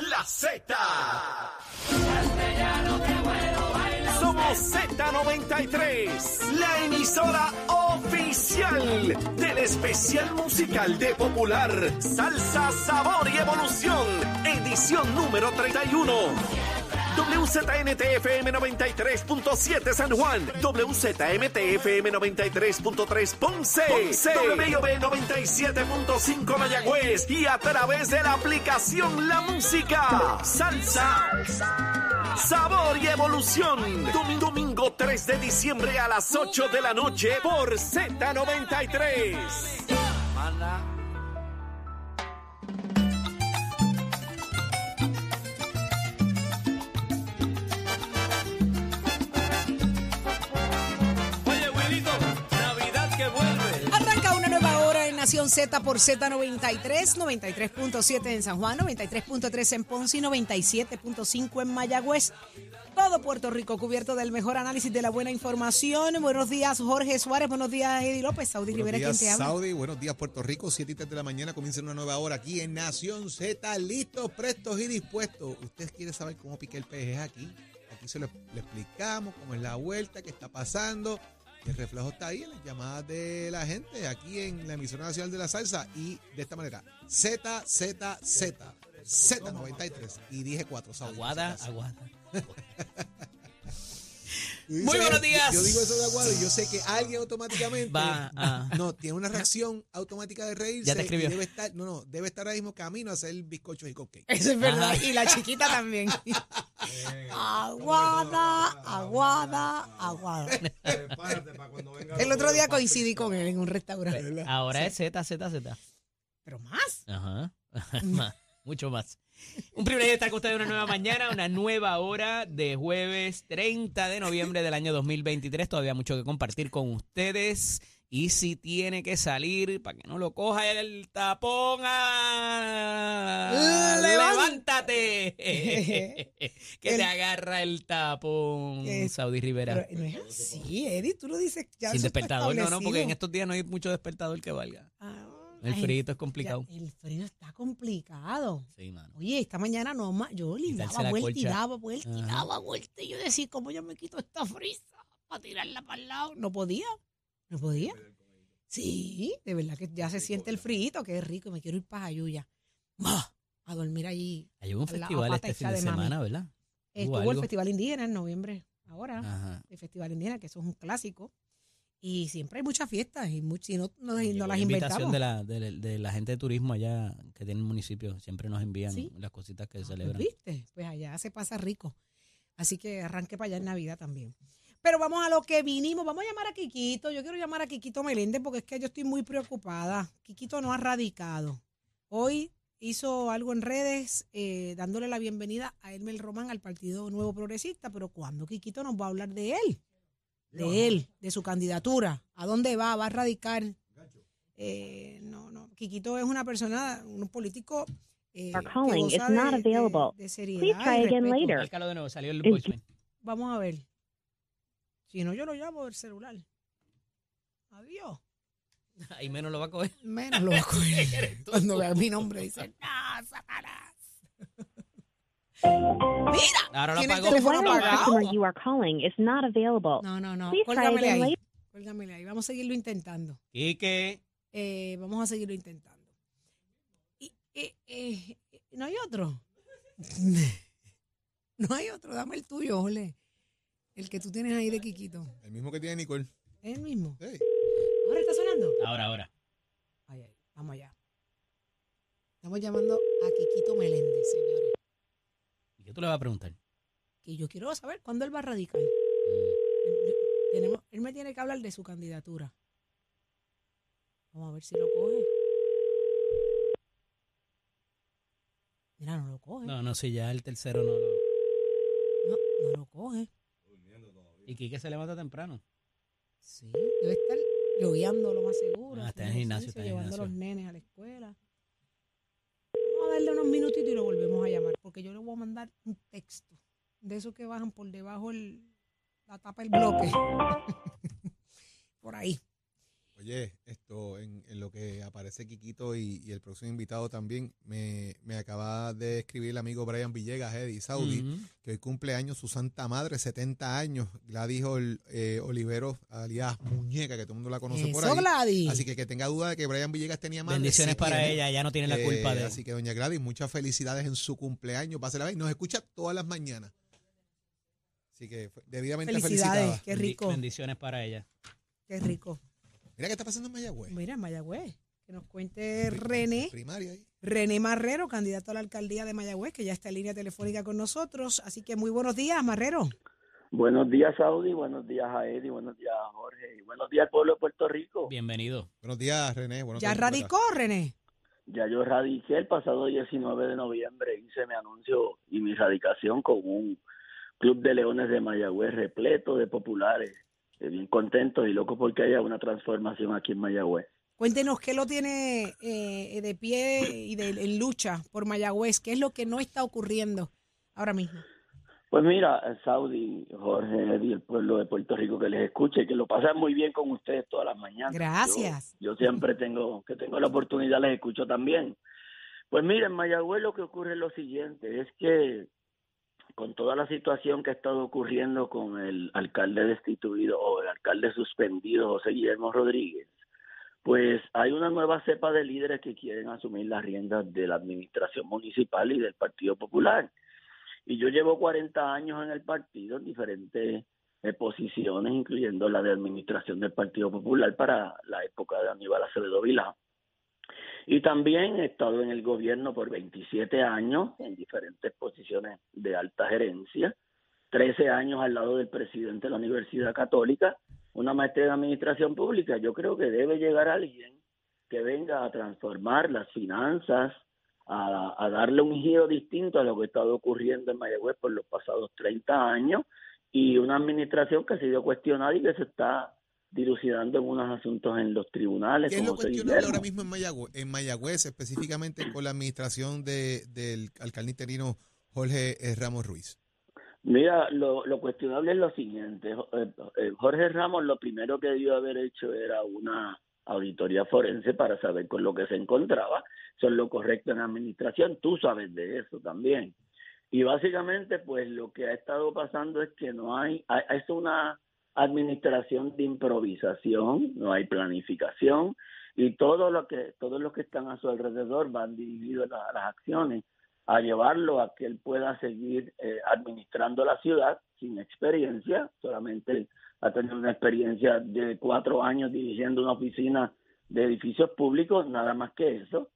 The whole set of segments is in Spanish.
La Z. Somos Z93, la emisora oficial del especial musical de Popular Salsa, Sabor y Evolución, edición número 31. WZNTFM 93.7 San Juan, WZMTFM 93.3 Ponce, Ponce, WIOB 97.5 Mayagüez. Y a través de la aplicación La Música, Salsa, Sabor y Evolución. Domingo, domingo 3 de diciembre a las 8 de la noche por Z93. Nación Z por Z93, 93.7 en San Juan, 93.3 en Ponce y 97.5 en Mayagüez. Todo Puerto Rico cubierto del mejor análisis de la buena información. Buenos días, Jorge Suárez. Buenos días, Eddie López. Saudi Buenos Rivera, ¿quién días, te habla? Saudi. Buenos días, Puerto Rico. 7 y 3 de la mañana comienza una nueva hora aquí en Nación Z. Listos, prestos y dispuestos. ¿Usted quiere saber cómo piqué el PG aquí? Aquí se lo le explicamos cómo es la vuelta, qué está pasando. El reflejo está ahí en las llamadas de la gente aquí en la emisora nacional de la salsa y de esta manera. Z, Z, Z. Z93. Y dije 4, Saudi. Aguada, aguada. Muy buenos días. Yo digo eso de aguado y yo sé que alguien automáticamente Va a- no tiene una reacción automática de reírse. Ya te escribió. y Debe estar, no, no, debe estar ahora mismo camino a hacer bizcochos y cupcakes. Eso es verdad. Ajá. Y la chiquita también. aguada, aguada, aguada. El otro día coincidí con él en un restaurante. Ahora es Z, Z, Z. Pero más. Ajá. Más, Mucho más. Un privilegio estar con ustedes una nueva mañana, una nueva hora de jueves 30 de noviembre del año 2023. Todavía mucho que compartir con ustedes. Y si tiene que salir, para que no lo coja el tapón, ¡ah! ¡levántate! que te agarra el tapón, Eh, Saudi Rivera. Pero no es así, Eddie. Tú lo dices ya. Sin despertador, no, no, porque en estos días no hay mucho despertador que valga. Ah, El frito es complicado. ya, el frío está complicado. Sí, mano. Oye, esta mañana no más. Yo le daba vuelta y daba vuelta y daba vuelta. Y yo decía, ¿cómo yo me quito esta frisa para tirarla para el lado? No podía. No podía. Sí, de verdad que ya se siente el frío, que es rico. Y me quiero ir para Jayuya. ¡Bah! A dormir allí. Hay un festival este fin de mami. semana, ¿verdad? Estuvo el algo? Festival Indígena en noviembre. Ahora. Ajá. El Festival Indígena, que eso es un clásico. Y siempre hay muchas fiestas. Y, much- y no, no, no Llegó las la invitación inventamos. de la, de, de la gente de turismo allá que tiene el municipio. Siempre nos envían Sí. las cositas que Ah, pues, celebran. ¿Viste? Pues allá se pasa rico. Así que arranque para allá en Navidad también. Pero vamos a lo que vinimos. Vamos a llamar a Quiquito. Yo quiero llamar a Quiquito Meléndez porque es que yo estoy muy preocupada. Quiquito no ha radicado. Hoy hizo algo en redes eh, dándole la bienvenida a Elmer Román al Partido Nuevo Progresista. Pero ¿cuándo Quiquito nos va a hablar de él? De él, de su candidatura. ¿A dónde va? ¿Va a radicar? Eh, no, no. Quiquito es una persona, un político. eh, Our calling is not de- de- available. de seriedad Please try again later. Márcalo de nuevo, salió el In- voicemail. Vamos a ver. Si no, yo lo llamo del celular. Adiós. Ahí menos lo va a coger. Menos lo va a coger. Cuando vea mi nombre dice, ¡No, Satanás! ¡Mira! Ahora lo Tiene el apagó. The teléfono wireless apagado. customer you are calling is not available. No, no, no. Please try again ahí. Vamos a seguirlo intentando. Quique. Eh, vamos a seguirlo intentando. Y, eh, eh, ¿No hay otro? no hay otro. Dame el tuyo, Ole. El que tú tienes ahí de Quiquito. El mismo que tiene Nicole. ¿Es el mismo? Hey. ¿Ahora está sonando? Ahora, ahora. Ay, ay, vamos allá. Estamos llamando a Quiquito Meléndez, señores. ¿Y qué tú le vas a preguntar? Que yo quiero saber cuándo él va a radicar. Mm, Él, me tiene que hablar de su candidatura. Vamos a ver si lo coge. Mira, no lo coge. No, No, no, si ya el tercero no lo. no, lo coge. Y Quique se levanta temprano. Sí, debe estar lloviendo lo más seguro. Ah, está en haciendo gimnasio, está en Llevando a los gimnasio. nenes a la escuela. Vamos a darle unos minutitos y lo volvemos a llamar, porque yo le voy a mandar un texto de esos que bajan por debajo el, la tapa del bloque. por ahí. Oye, esto en, en lo que aparece Quiquito y, y el próximo invitado también, me, me acaba de escribir el amigo Brian Villegas, Eddie Saudi, Ujú. que hoy cumple años su santa madre, 70 años. Gladys Ol- eh, Olivero, alias Muñeca, que todo el mundo la conoce por Eso, ahí. Gladys. Así que que tenga duda de que Brian Villegas tenía madre. Bendiciones sí para tiene. ella, ya no tiene la Eh, culpa de Así que, doña Gladys, muchas felicidades en su cumpleaños. Pásela bien. Nos escucha todas las mañanas. Así que debidamente Felicidades, felicitada. qué rico, Bendiciones para ella. qué rico. Mira qué está pasando en Mayagüez. Mira, Mayagüez, que nos cuente Pri- René, Primaria ahí. René Marrero, candidato a la alcaldía de Mayagüez, que ya está en línea telefónica con nosotros. Así que muy buenos días, Marrero. Buenos días, Saudi. Buenos días a Eddie. Buenos días a Jorge. Y buenos días al pueblo de Puerto Rico. Bienvenido. Buenos días, René. Buenos ¿Ya días radicó, René? Ya yo radiqué el pasado 19 de noviembre. Hice mi anuncio y mi radicación con un club de leones de Mayagüez repleto de populares. Bien contentos y locos porque haya una transformación aquí en Mayagüez. Cuéntenos qué lo tiene eh, de pie y de, en lucha por Mayagüez. ¿Qué es lo que no está ocurriendo ahora mismo? Pues mira, Saudi, Jorge, Eddie, el pueblo de Puerto Rico que les escuche, que lo pasan muy bien con ustedes todas las mañanas. Gracias. Yo, yo siempre tengo, que tengo la oportunidad, les escucho también. Pues mira, en Mayagüez lo que ocurre es lo siguiente, es que con toda la situación que ha estado ocurriendo con el alcalde destituido o el alcalde suspendido, José Guillermo Rodríguez, pues hay una nueva cepa de líderes que quieren asumir las riendas de la administración municipal y del Partido Popular. Y yo llevo 40 años en el partido en diferentes eh, posiciones, incluyendo la de administración del Partido Popular para la época de Aníbal Acevedo Vilá. Y también he estado en el gobierno por 27 años en diferentes posiciones de alta gerencia, 13 años al lado del presidente de la Universidad Católica, una maestría en administración pública. Yo creo que debe llegar alguien que venga a transformar las finanzas, a, a darle un giro distinto a lo que ha estado ocurriendo en Mayagüez por los pasados 30 años y una administración que ha sido cuestionada y que se está dilucidando en unos asuntos en los tribunales. ¿Qué es lo cuestionable ahora mismo en Mayagüez, en Mayagüez específicamente con la administración de, del alcalde interino Jorge eh, Ramos Ruiz? Mira, lo, lo cuestionable es lo siguiente. Eh, eh, Jorge Ramos lo primero que debió haber hecho era una auditoría forense para saber con lo que se encontraba. Es lo correcto en administración. Tú sabes de eso también. Y básicamente, pues lo que ha estado pasando es que no hay, hay- es una administración de improvisación, no hay planificación y que todos los que están a su alrededor van dirigidos a las acciones a llevarlo a que él pueda seguir eh, administrando la ciudad sin experiencia, solamente ha tenido una experiencia de cuatro años dirigiendo una oficina de edificios públicos, nada más que eso.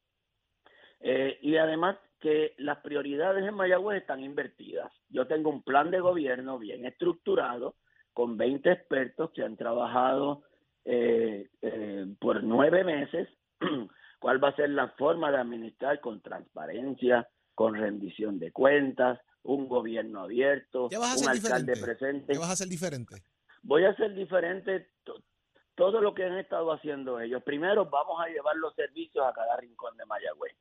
Eh, y además que las prioridades en Mayagüez están invertidas. Yo tengo un plan de gobierno bien estructurado con 20 expertos que han trabajado eh, eh, por nueve meses cuál va a ser la forma de administrar con transparencia, con rendición de cuentas, un gobierno abierto, ¿Qué vas a un alcalde diferente? presente. ¿Qué vas a hacer diferente? Voy a hacer diferente to- todo lo que han estado haciendo ellos. Primero, vamos a llevar los servicios a cada rincón de Mayagüez.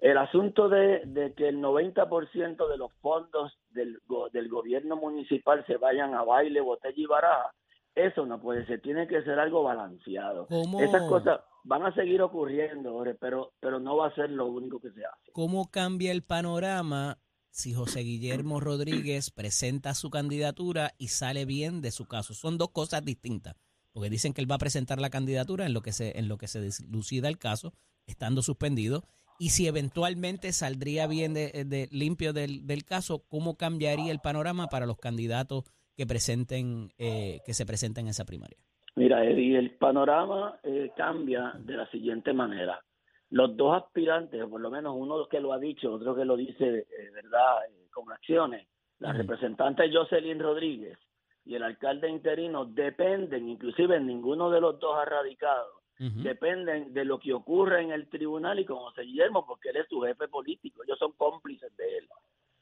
El asunto de, de que el 90% de los fondos del, del gobierno municipal se vayan a baile, botella y baraja, eso no puede ser. Tiene que ser algo balanceado. ¿Cómo, Esas cosas van a seguir ocurriendo, pero, pero no va a ser lo único que se hace. ¿Cómo cambia el panorama si José Guillermo Rodríguez presenta su candidatura y sale bien de su caso? Son dos cosas distintas, porque dicen que él va a presentar la candidatura en lo que se en lo que se dilucida el caso, estando suspendido, y si eventualmente saldría bien de, de- limpio del, del caso, ¿cómo cambiaría el panorama para los candidatos que presenten eh, que se presenten en esa primaria? Mira, Eddie, el panorama eh, cambia de la siguiente manera. Los dos aspirantes, o por lo menos uno que lo ha dicho, otro que lo dice, eh, ¿verdad?, eh, con acciones, la representante Jocelyn Rodríguez y el alcalde interino dependen, inclusive ninguno de los dos ha radicado, Dependen de lo que ocurre en el tribunal y con José Guillermo, porque él es su jefe político, ellos son cómplices de él.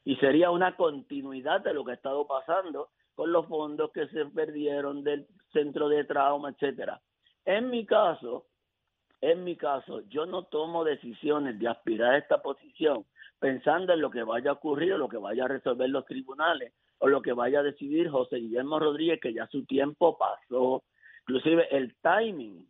Y sería una continuidad de lo que ha estado pasando con los fondos que se perdieron del centro de trauma, etcétera. En mi caso, en mi caso, yo no tomo decisiones de aspirar a esta posición pensando en lo que vaya a ocurrir lo que vaya a resolver los tribunales o lo que vaya a decidir José Guillermo Rodríguez, que ya su tiempo pasó. Inclusive el timing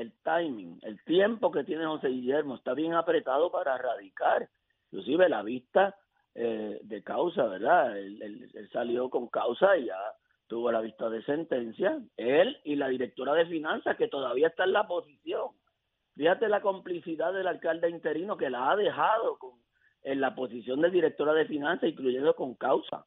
el timing, el tiempo que tiene José Guillermo está bien apretado para radicar. Inclusive la vista eh, de causa, ¿verdad? Él, salió con causa y ya tuvo la vista de sentencia. Él y la directora de finanzas que todavía está en la posición. Fíjate la complicidad del alcalde interino que la ha dejado en la posición de directora de finanzas, incluyendo con causa,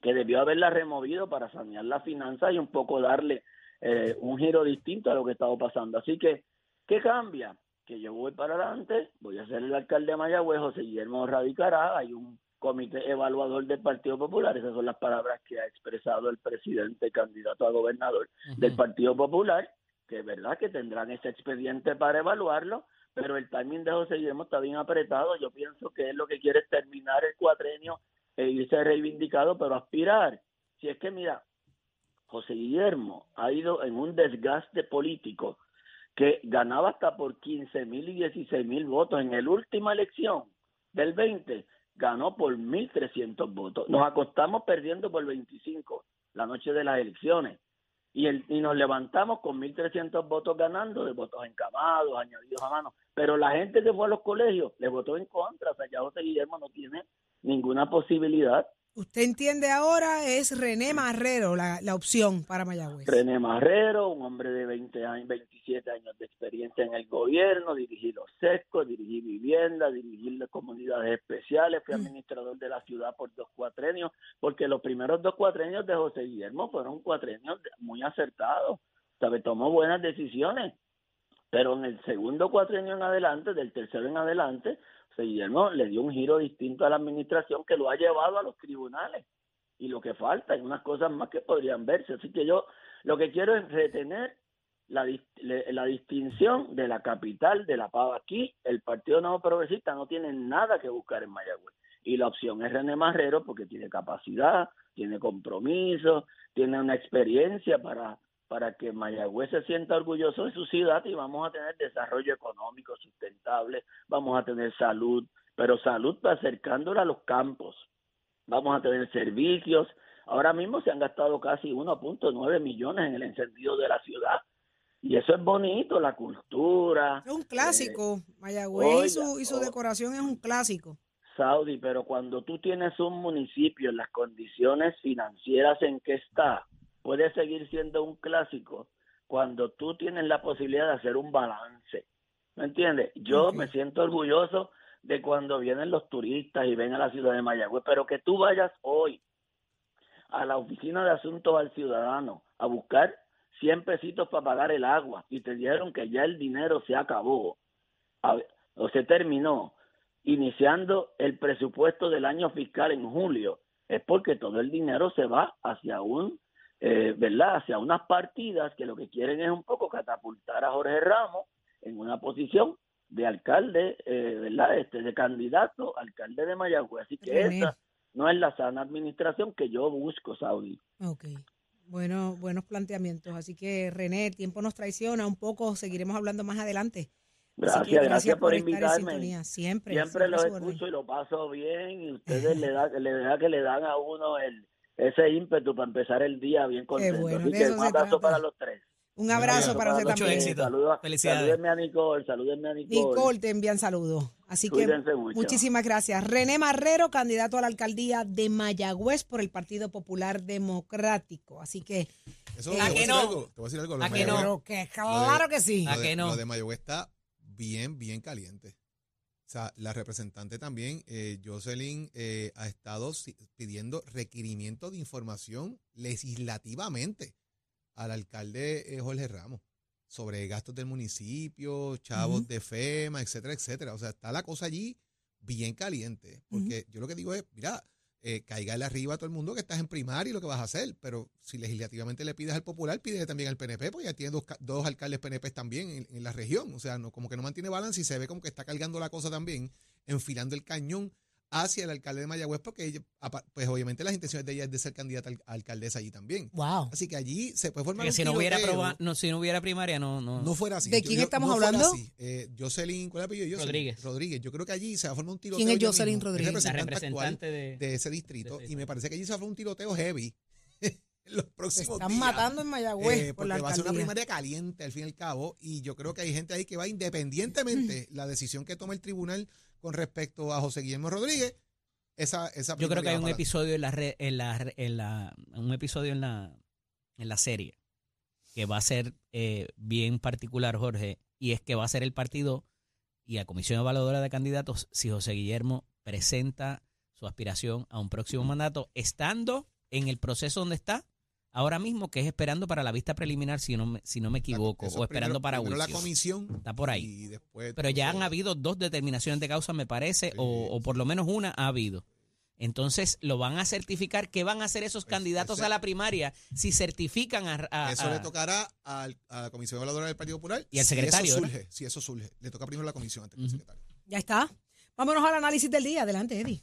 que debió haberla removido para sanear las finanzas y un poco darle eh, un giro distinto a lo que estaba pasando. Así que, ¿qué cambia? Que yo voy para adelante, voy a ser el alcalde de Mayagüez, José Guillermo radicará, hay un comité evaluador del Partido Popular, esas son las palabras que ha expresado el presidente candidato a gobernador del. Partido Popular, que es verdad que tendrán ese expediente para evaluarlo, pero el timing de José Guillermo está bien apretado. Yo pienso que él lo que quiere es terminar el cuatrenio e irse reivindicado, pero aspirar. Si es que, mira, José Guillermo ha ido en un desgaste político que ganaba hasta por 15 mil y 16 mil votos. En la última elección del 20 ganó por 1.300 votos. Nos acostamos perdiendo por 25 la noche de las elecciones y, el, y nos levantamos con 1.300 votos ganando, de votos encamados, añadidos a mano. Pero la gente que fue a los colegios le votó en contra. O sea, ya José Guillermo no tiene ninguna posibilidad. Usted entiende ahora es René Marrero la, la opción para Mayagüez. René Marrero, un hombre de 20 años, 27 años de experiencia en el gobierno, dirigí los sescos, dirigí vivienda, dirigí las comunidades especiales, fui Mm. administrador de la ciudad por dos cuatrenios, porque los primeros dos cuatrenios de José Guillermo fueron cuatrenios muy acertados, sabe, tomó buenas decisiones, pero en el segundo cuatrenio en adelante, del tercero en adelante, Guillermo le dio un giro distinto a la administración que lo ha llevado a los tribunales y lo que falta, hay unas cosas más que podrían verse. Así que yo lo que quiero es retener la, la distinción de la capital de la pava. Aquí el Partido Nuevo Progresista no tiene nada que buscar en Mayagüez. Y la opción es René Marrero porque tiene capacidad, tiene compromiso, tiene una experiencia para, para que Mayagüez se sienta orgulloso de su ciudad y vamos a tener desarrollo económico sustentable, vamos a tener salud, pero salud acercándola a los campos vamos a tener servicios. Ahora mismo se han gastado casi 1.9 millones en el encendido de la ciudad. Y eso es bonito, la cultura. Es un clásico. Mayagüez y su, y su decoración es un clásico. Saudi, pero cuando tú tienes un municipio en las condiciones financieras en que está, puede seguir siendo un clásico cuando tú tienes la posibilidad de hacer un balance. ¿Me entiendes? Yo me siento orgulloso de cuando vienen los turistas y ven a la ciudad de Mayagüez, pero que tú vayas hoy a la oficina de asuntos al ciudadano a buscar 100 pesitos para pagar el agua y te dijeron que ya el dinero se acabó a- o se terminó iniciando el presupuesto del año fiscal en julio es porque todo el dinero se va hacia un eh, verdad hacia unas partidas que lo que quieren es un poco catapultar a Jorge Ramos en una posición de alcalde eh, verdad este de candidato alcalde de Mayagüez así que René. esa no es la sana administración que yo busco Saudi Ok. Bueno, buenos planteamientos. Así que, René, el tiempo nos traiciona un poco. Seguiremos hablando más adelante. Gracias gracias, por, invitarme sintonía. Siempre. siempre los escucho y lo paso bien y ustedes le da le da que le dan a uno el ese ímpetu para empezar el día bien contento. bueno, Así de que eso un abrazo trata. para los tres. Un abrazo para usted Mucho también. éxito. Saludos, Felicidades. Salúdenme a Nicole, salúdenme a Nicole. Nicole te envían saludos. Así que mucho. muchísimas gracias. René Marrero, candidato a la alcaldía de Mayagüez por el Partido Popular Democrático. Así que, Eso, Eh, te ¿A voy a que decir no? algo, Te voy a decir algo. lo ¿A de que no? Que claro que sí. ¿A que no? lo de Mayagüez está bien, bien caliente. O sea, la representante también, eh, Jocelyn, eh, ha estado pidiendo requerimiento de información legislativamente al alcalde eh, Jorge Ramos sobre gastos del municipio, chavos de FEMA, etcétera, etcétera. O sea, está la cosa allí bien caliente. Porque yo lo que digo es, mira, eh, cáigale arriba a todo el mundo que estás en primaria y lo que vas a hacer. Pero si legislativamente le pides al popular, pídele también al PNP, porque ya tiene dos, dos alcaldes PNP también en, en la región. O sea, no, como que no mantiene balance y se ve como que está cargando la cosa también, enfilando el cañón hacia el alcalde de Mayagüez, porque ella, pues obviamente las intenciones de ella es de ser candidata al- a alcaldesa allí también. Wow. Así que allí se puede formar Porque un si no hubiera tiroteo. proba- no, si no hubiera primaria, no, no. No fuera así. ¿De quién yo- estamos no hablando? así. Eh, Jocelyn, ¿cuál es el apellido? Jocelyn? Rodríguez. Rodríguez. Yo creo que allí se va a formar un tiroteo. ¿Quién es Jocelyn mismo. Rodríguez? la representante actual representante de. de ese distrito. de- y me parece que allí se va a formar un tiroteo heavy. En los Se próximos están días. matando en Mayagüez Eh, por porque la va a ser una alcaldía. primaria caliente al fin y al cabo y yo creo que hay gente ahí que va independientemente la decisión que tome el tribunal con respecto a José Guillermo Rodríguez esa, esa Yo creo que hay un episodio en la, re- en la, en la un episodio en la en la serie que va a ser eh, bien particular, Jorge, y es que va a ser el partido y la Comisión Evaluadora de Candidatos si José Guillermo presenta su aspiración a un próximo mandato, estando en el proceso donde está ahora mismo, que es esperando para la vista preliminar, si no me, si no me equivoco, Eso o esperando primero- para primero la comisión Está por ahí. y después Pero ya han habido dos determinaciones de causa, me parece, Sí, o, o por lo menos una ha habido. Entonces, lo van a certificar. ¿Qué van a hacer esos candidatos ese- a la primaria si certifican a... a- Eso a- le tocará al- a la Comisión Evaluadora del Partido Popular. Y al si secretario, Eso surge, si eso surge. Le toca primero a la comisión antes que al Ujú. secretario. Ya está. Vámonos al análisis del día. Adelante, Eddie.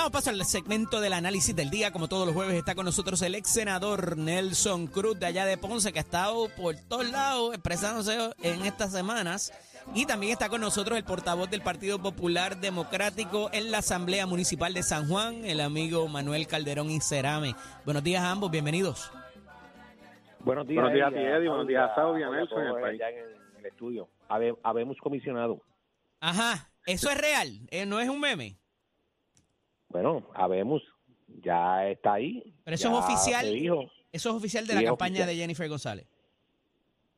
Damos paso al segmento del análisis del día. Como todos los jueves está con nosotros el ex senador Nelson Cruz de allá de Ponce, que ha estado por todos lados expresándose en estas semanas. Y también está con nosotros el portavoz del Partido Popular Democrático en la Asamblea Municipal de San Juan, el amigo Manuel Calderón Incerame. Buenos días a ambos, bienvenidos. Buenos días, Buenos días a ti, Eddie, Eddie. Buenos días a Saudi, a todos Nelson país. allá en el estudio. Habe- habemos comisionado. Ajá, eso es real, eh, no es un meme. Bueno, habemos. Ya está ahí. Pero eso es oficial. Eso es oficial de Sí, la campaña oficial. de Jennifer González.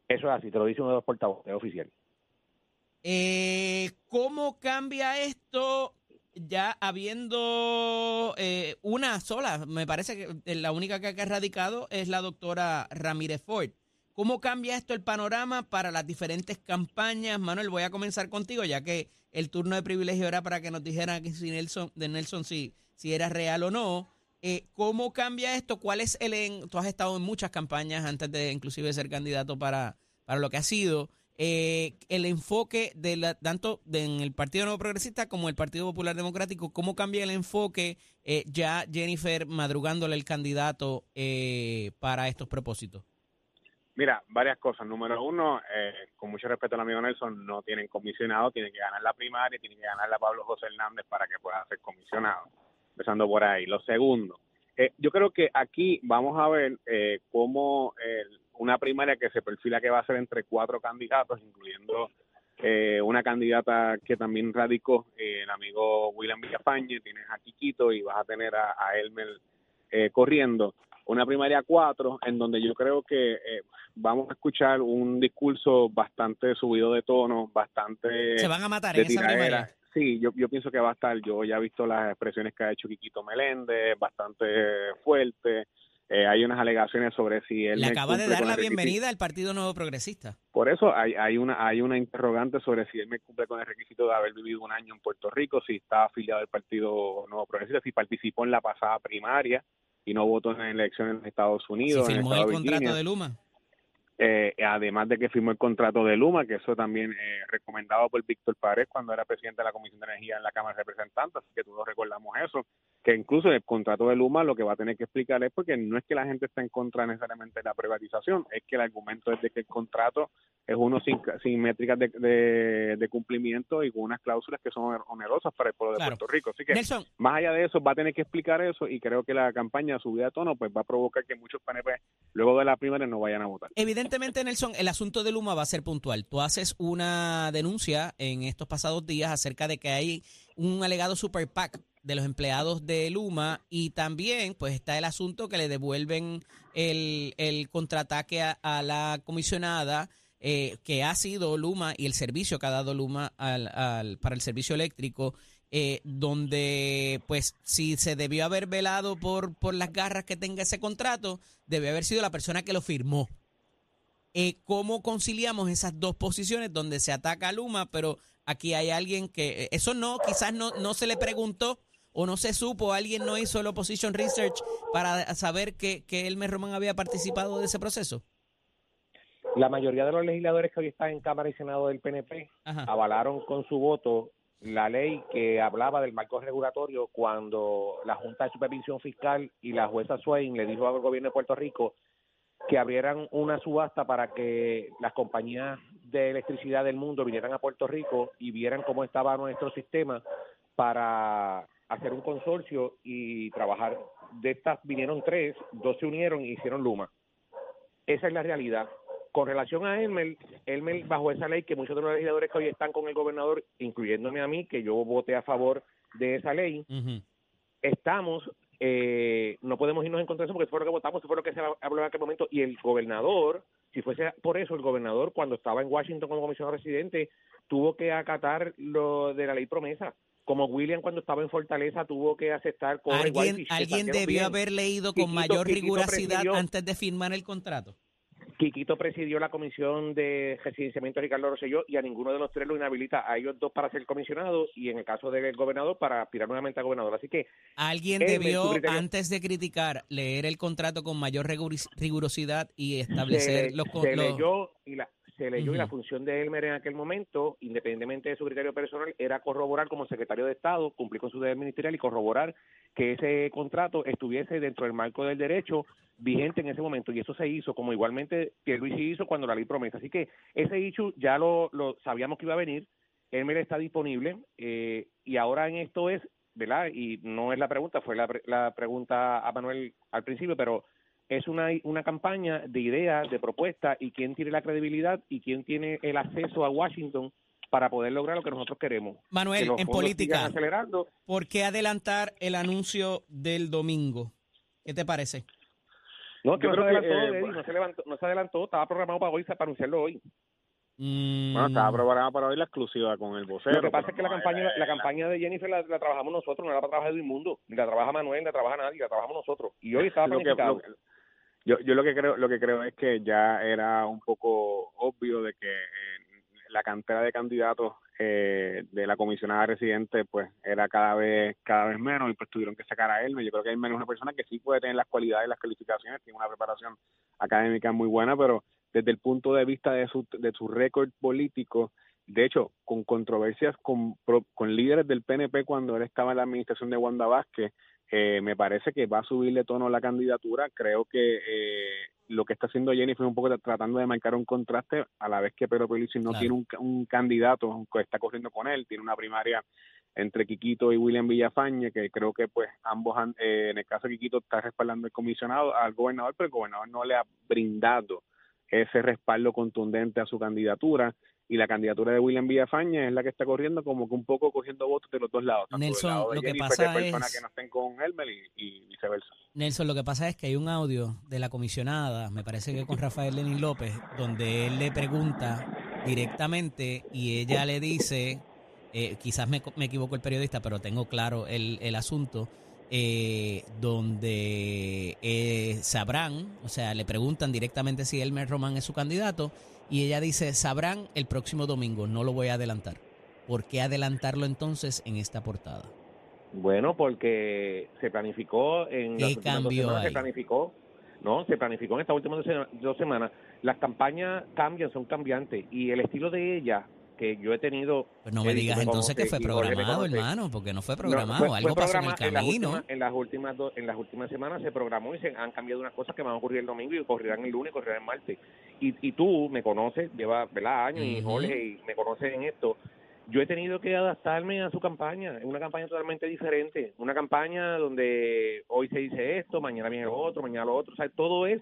Eso es así, te lo dice uno de los portavoces, es oficial. Eh, ¿Cómo cambia esto ya habiendo eh, una sola? Me parece que la única que ha radicado es la doctora Ramírez Ford. ¿Cómo cambia esto el panorama para las diferentes campañas? Manuel, voy a comenzar contigo, ya que el turno de privilegio era para que nos dijeran si Nelson, de Nelson si, era real o no. Eh, ¿Cómo cambia esto? ¿Cuál es el... en- tú has estado en muchas campañas antes de inclusive ser candidato para, para lo que ha sido. Eh, el enfoque de la, tanto en el Partido Nuevo Progresista como el Partido Popular Democrático, ¿cómo cambia el enfoque eh, ya Jennifer madrugándole el candidato para estos propósitos? Mira, varias cosas. Número uno, eh, con mucho respeto al amigo Nelson, no tienen comisionado, tienen que ganar la primaria, tienen que ganar la Pablo José Hernández para que pueda ser comisionado. Empezando por ahí. Lo segundo, eh, yo creo que aquí vamos a ver eh, cómo eh, una primaria que se perfila que va a ser entre cuatro candidatos, incluyendo eh, una candidata que también radicó, eh, el amigo William Villafañe, tienes a Quiquito y vas a tener a, a Elmer corriendo. Una primaria cuatro, en donde yo creo que eh, vamos a escuchar un discurso bastante subido de tono, bastante Se van a matar en esa primaria. Sí, yo, yo pienso que va a estar, yo ya he visto las expresiones que ha hecho Quiquito Meléndez, bastante fuerte. Eh, hay unas alegaciones sobre si él Le acaba de dar la bienvenida al Partido Nuevo Progresista. Por eso hay, hay una hay una interrogante sobre si él me cumple con el requisito de haber vivido un año en Puerto Rico, si está afiliado al Partido Nuevo Progresista, si participó en la pasada primaria y no votó en las elecciones en Estados Si Unidos. en firmó el estado de contrato Virginia. de Luma. Eh, además de que firmó el contrato de Luma, que eso también eh, recomendado por Víctor Párez cuando era presidente de la Comisión de Energía en la Cámara de Representantes, así que todos recordamos eso, que incluso el contrato de Luma lo que va a tener que explicar es porque no es que la gente esté en contra necesariamente de la privatización, es que el argumento es de que el contrato es uno sin, sin métricas de, de- de cumplimiento y con unas cláusulas que son onerosas para el pueblo de. Puerto Rico. Así que Nelson, más allá de eso, va a tener que explicar eso y creo que la campaña subida de tono pues va a provocar que muchos PNP luego de la primera no vayan a votar. Evidentemente, Nelson, el asunto de Luma va a ser puntual. Tú haces una denuncia en estos pasados días acerca de que hay un alegado super PAC de los empleados de Luma y también pues está el asunto que le devuelven el, el contraataque a, la comisionada eh, que ha sido Luma y el servicio que ha dado Luma al, al- para el servicio eléctrico eh, donde pues si se debió haber velado por, por las garras que tenga ese contrato, debe haber sido la persona que lo firmó. Eh, ¿Cómo conciliamos esas dos posiciones donde se ataca a Luma, pero aquí hay alguien que, eh, eso no, quizás no, no se le preguntó o no se supo, alguien no hizo el opposition research para saber que, que Elmer Román había participado de ese proceso? La mayoría de los legisladores que hoy están en Cámara y Senado del PNP Ajá. avalaron con su voto la ley que hablaba del marco regulatorio cuando la Junta de Supervisión Fiscal y la jueza Swain le dijo al gobierno de Puerto Rico que abrieran una subasta para que las compañías de electricidad del mundo vinieran a Puerto Rico y vieran cómo estaba nuestro sistema para hacer un consorcio y trabajar. De estas vinieron tres, dos se unieron y hicieron Luma. Esa es la realidad. Con relación a Elmer, Elmer bajo esa ley que muchos de los legisladores que hoy están con el gobernador, incluyéndome a mí, que yo voté a favor de esa ley, estamos, eh, no podemos irnos en contra de eso porque fue lo que votamos, eso fue lo que se habló en aquel momento, y el gobernador, si fuese por eso, el gobernador cuando estaba en Washington como comisionado residente, tuvo que acatar lo de la ley promesa, como William cuando estaba en Fortaleza tuvo que aceptar y Alguien, que alguien debió bien. haber leído con Quiquito- mayor Quiquito rigurosidad presidió- antes de firmar el contrato. Quiquito presidió la comisión de residenciamiento de Ricardo Rosselló y a ninguno de los tres lo inhabilita a ellos dos para ser comisionados y en el caso del gobernador para aspirar nuevamente a gobernador. Así que Alguien debió, antes de criticar, leer el contrato con mayor rigurosidad y establecer se, los... se los- leyó y la se leyó y la función de Elmer en aquel momento, independientemente de su criterio personal, era corroborar como secretario de Estado, cumplir con su deber ministerial y corroborar que ese contrato estuviese dentro del marco del derecho vigente en ese momento. Y eso se hizo, como igualmente Pierluisi hizo cuando la ley promesa. Así que ese hecho ya lo, lo sabíamos que iba a venir. Elmer está disponible eh, y ahora en esto es, ¿verdad? Y no es la pregunta, fue la, la pregunta a Manuel al principio, pero es una, una campaña de ideas, de propuestas y quién tiene la credibilidad y quién tiene el acceso a Washington para poder lograr lo que nosotros queremos. Que Manuel, en política, acelerando. ¿por qué adelantar el anuncio del domingo? ¿Qué te parece? No, que no se creo que, adelantó, eh, Eddie, no se levantó, no se adelantó, estaba programado para hoy, para anunciarlo hoy. Mm, Bueno, estaba programada para hoy la exclusiva con el vocero. Lo que pasa es que la campaña, era- la campaña de Jennifer la, la trabajamos nosotros, no la trabaja Edwin Mundo, ni la trabaja Manuel, ni la trabaja nadie, la trabajamos nosotros. Y hoy estaba lo que- planificado. lo que- yo, yo lo que creo lo que creo es que ya era un poco obvio de que eh, la cantera de candidatos eh, de la comisionada residente pues era cada vez cada vez menos y pues tuvieron que sacar a él yo creo que él es una persona que sí puede tener las cualidades las calificaciones tiene una preparación académica muy buena pero desde el punto de vista de su de su récord político de hecho con controversias con con líderes del PNP cuando él estaba en la administración de Wanda Vázquez eh, me parece que va a subirle tono la candidatura. Creo que eh, lo que está haciendo Jennifer es un poco tra- tratando de marcar un contraste a la vez que Pedro Pierluisi no Claro. tiene un, un candidato que está corriendo con él, tiene una primaria entre Quiquito y William Villafañe, que creo que pues ambos, han- eh, en el caso de Quiquito está respaldando el comisionado al gobernador, pero el gobernador no le ha brindado ese respaldo contundente a su candidatura y la candidatura de William Villafañe es la que está corriendo como que un poco cogiendo votos de los dos lados, tanto Nelson, del lado de lo que pasa de es- que no estén con Elmer y, y viceversa. Nelson, lo que pasa es que hay un audio de la comisionada, me parece que con Rafael Lenín López, donde él le pregunta directamente y ella le dice, eh, quizás me, me equivoco el periodista, pero tengo claro el, el asunto, eh, donde eh, sabrán, o sea, le preguntan directamente si Elmer Román es su candidato y ella dice, sabrán el próximo domingo, no lo voy a adelantar. ¿Por qué adelantarlo entonces en esta portada? Bueno, porque se planificó en ¿Qué las últimas dos semanas, se planificó, no, se planificó en estas últimas dos semanas. Las campañas cambian, son cambiantes y el estilo de ella que yo he tenido. Pues no me digas entonces que fue y programado, hermano, porque no fue No, programado, fue- fue algo pasó en el programa- las camino. últimas- En las últimas en las últimas semanas se programó y se han cambiado unas cosas que van a ocurrir el domingo y ocurrirán el lunes, y ocurrirán el martes. Y, y tú me conoces, lleva ¿verdad? años y Ujú. Jorge y me conoces en esto. Yo he tenido que adaptarme a su campaña, es una campaña totalmente diferente, una campaña donde hoy se dice esto, mañana viene lo otro, mañana lo otro, o sea, todo es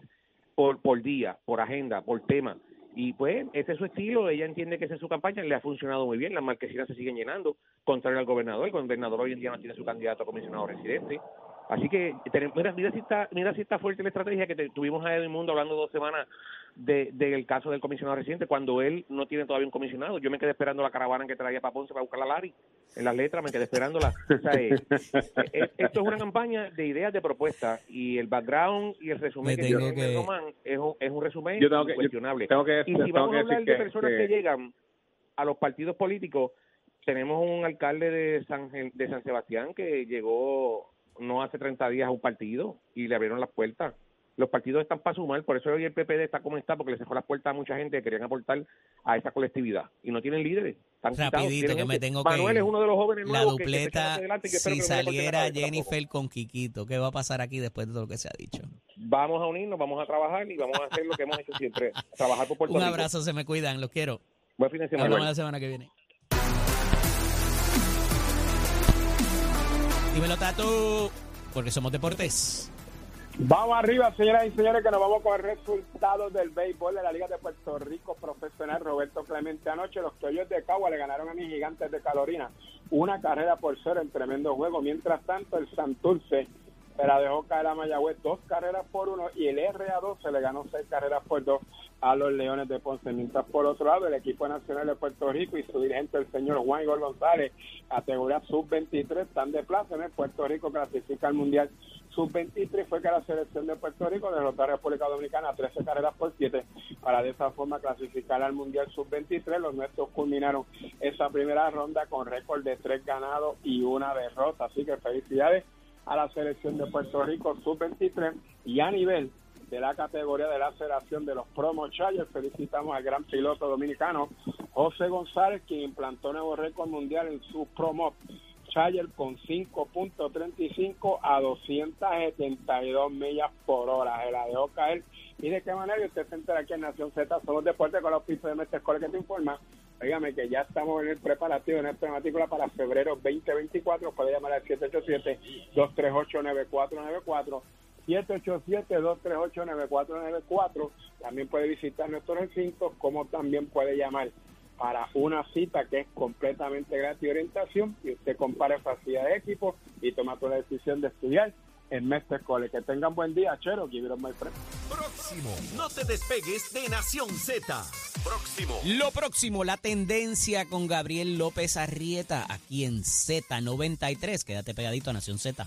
por, por día, por agenda, por tema. Y pues ese es su estilo, ella entiende que esa es su campaña, le ha funcionado muy bien, las marquesinas se siguen llenando, contrario al gobernador, el gobernador hoy en día no tiene su candidato a comisionado residente. Así que tenemos- mira, mira si está, mira si está fuerte la estrategia que te- tuvimos a Edwin Mundo hablando dos semanas de- del caso del comisionado residente, cuando él no tiene todavía un comisionado. Yo me quedé esperando la caravana que traía para Ponce para buscar a Lari en las letras, me quedé esperándola. O sea, eh, eh, esto es una campaña de ideas, de propuestas, y el background y el resumen Me que tiene que- Román es un, es un resumen Yo tengo que- yo incuestionable. Tengo que, Y si tengo vamos que a hablar de personas que, que- llegan a los partidos políticos, tenemos un alcalde de San, de San Sebastián que llegó no hace 30 días a un partido y le abrieron las puertas. los partidos están para sumar, por eso hoy el PPD está como está, porque le cerró las puertas a mucha gente que querían aportar a esa colectividad. Y no tienen líderes. Están Rapidito, que me tengo que Manuel es uno de los jóvenes La nuevos que- que se echan dupleta, si que saliera. Jennifer con Quiquito, ¿qué va a pasar aquí después de todo lo que se ha dicho? Vamos a unirnos, vamos a trabajar y vamos a hacer lo que hemos hecho siempre, trabajar por Puerto Un Rico. abrazo, se me cuidan, los quiero. Buen fin de semana. Hablamos la semana que viene. Dímelo, Tato, porque somos deportes. Vamos arriba, señoras y señores, que nos vamos con el resultado del béisbol de la Liga de Puerto Rico Profesional. Roberto Clemente anoche, los Toyos de Cagua le ganaron a mis gigantes de Carolina una carrera por cero en tremendo juego. Mientras tanto, el Santurce se la dejó caer a Mayagüez dos carreras por uno y el RA2 se le ganó seis carreras por dos a los Leones de Ponce. Mientras por otro lado, el equipo nacional de Puerto Rico y su dirigente, el señor Juan Igor González, categoría sub-23, están de plaza en el Puerto Rico, clasifica al Mundial sub-23. Fue que la selección de Puerto Rico derrotó a República Dominicana 13 carreras por 7 para de esa forma clasificar al Mundial sub-23. Los nuestros culminaron esa primera ronda con récord de tres ganados y una derrota. Así que felicidades a la selección de Puerto Rico sub-23 y a nivel de la categoría de la aceleración de los Promo Chargers. Felicitamos al gran piloto dominicano José González, quien implantó nuevo récord mundial en su Promo Charger con 5.35 a 272 millas por hora. Se la dejó caer. ¿Y de qué manera? Usted se entera aquí en Nación Z, somos deportes con los pisos de Mestre que te informa. Dígame que ya estamos en el preparativo, en esta matrícula para febrero 2024. Puede llamar al 787-238-9494. 787-238-9494. También puede visitar nuestros recintos, como también puede llamar para una cita que es completamente gratis de orientación y usted compara facilidad de equipo y toma toda la decisión de estudiar en Mestre College. Que tengan buen día, Chero. Give it my friend. Próximo. No te despegues de Nación Z. Próximo. Lo próximo, la tendencia con Gabriel López Arrieta aquí en Z93. Quédate pegadito a Nación Z.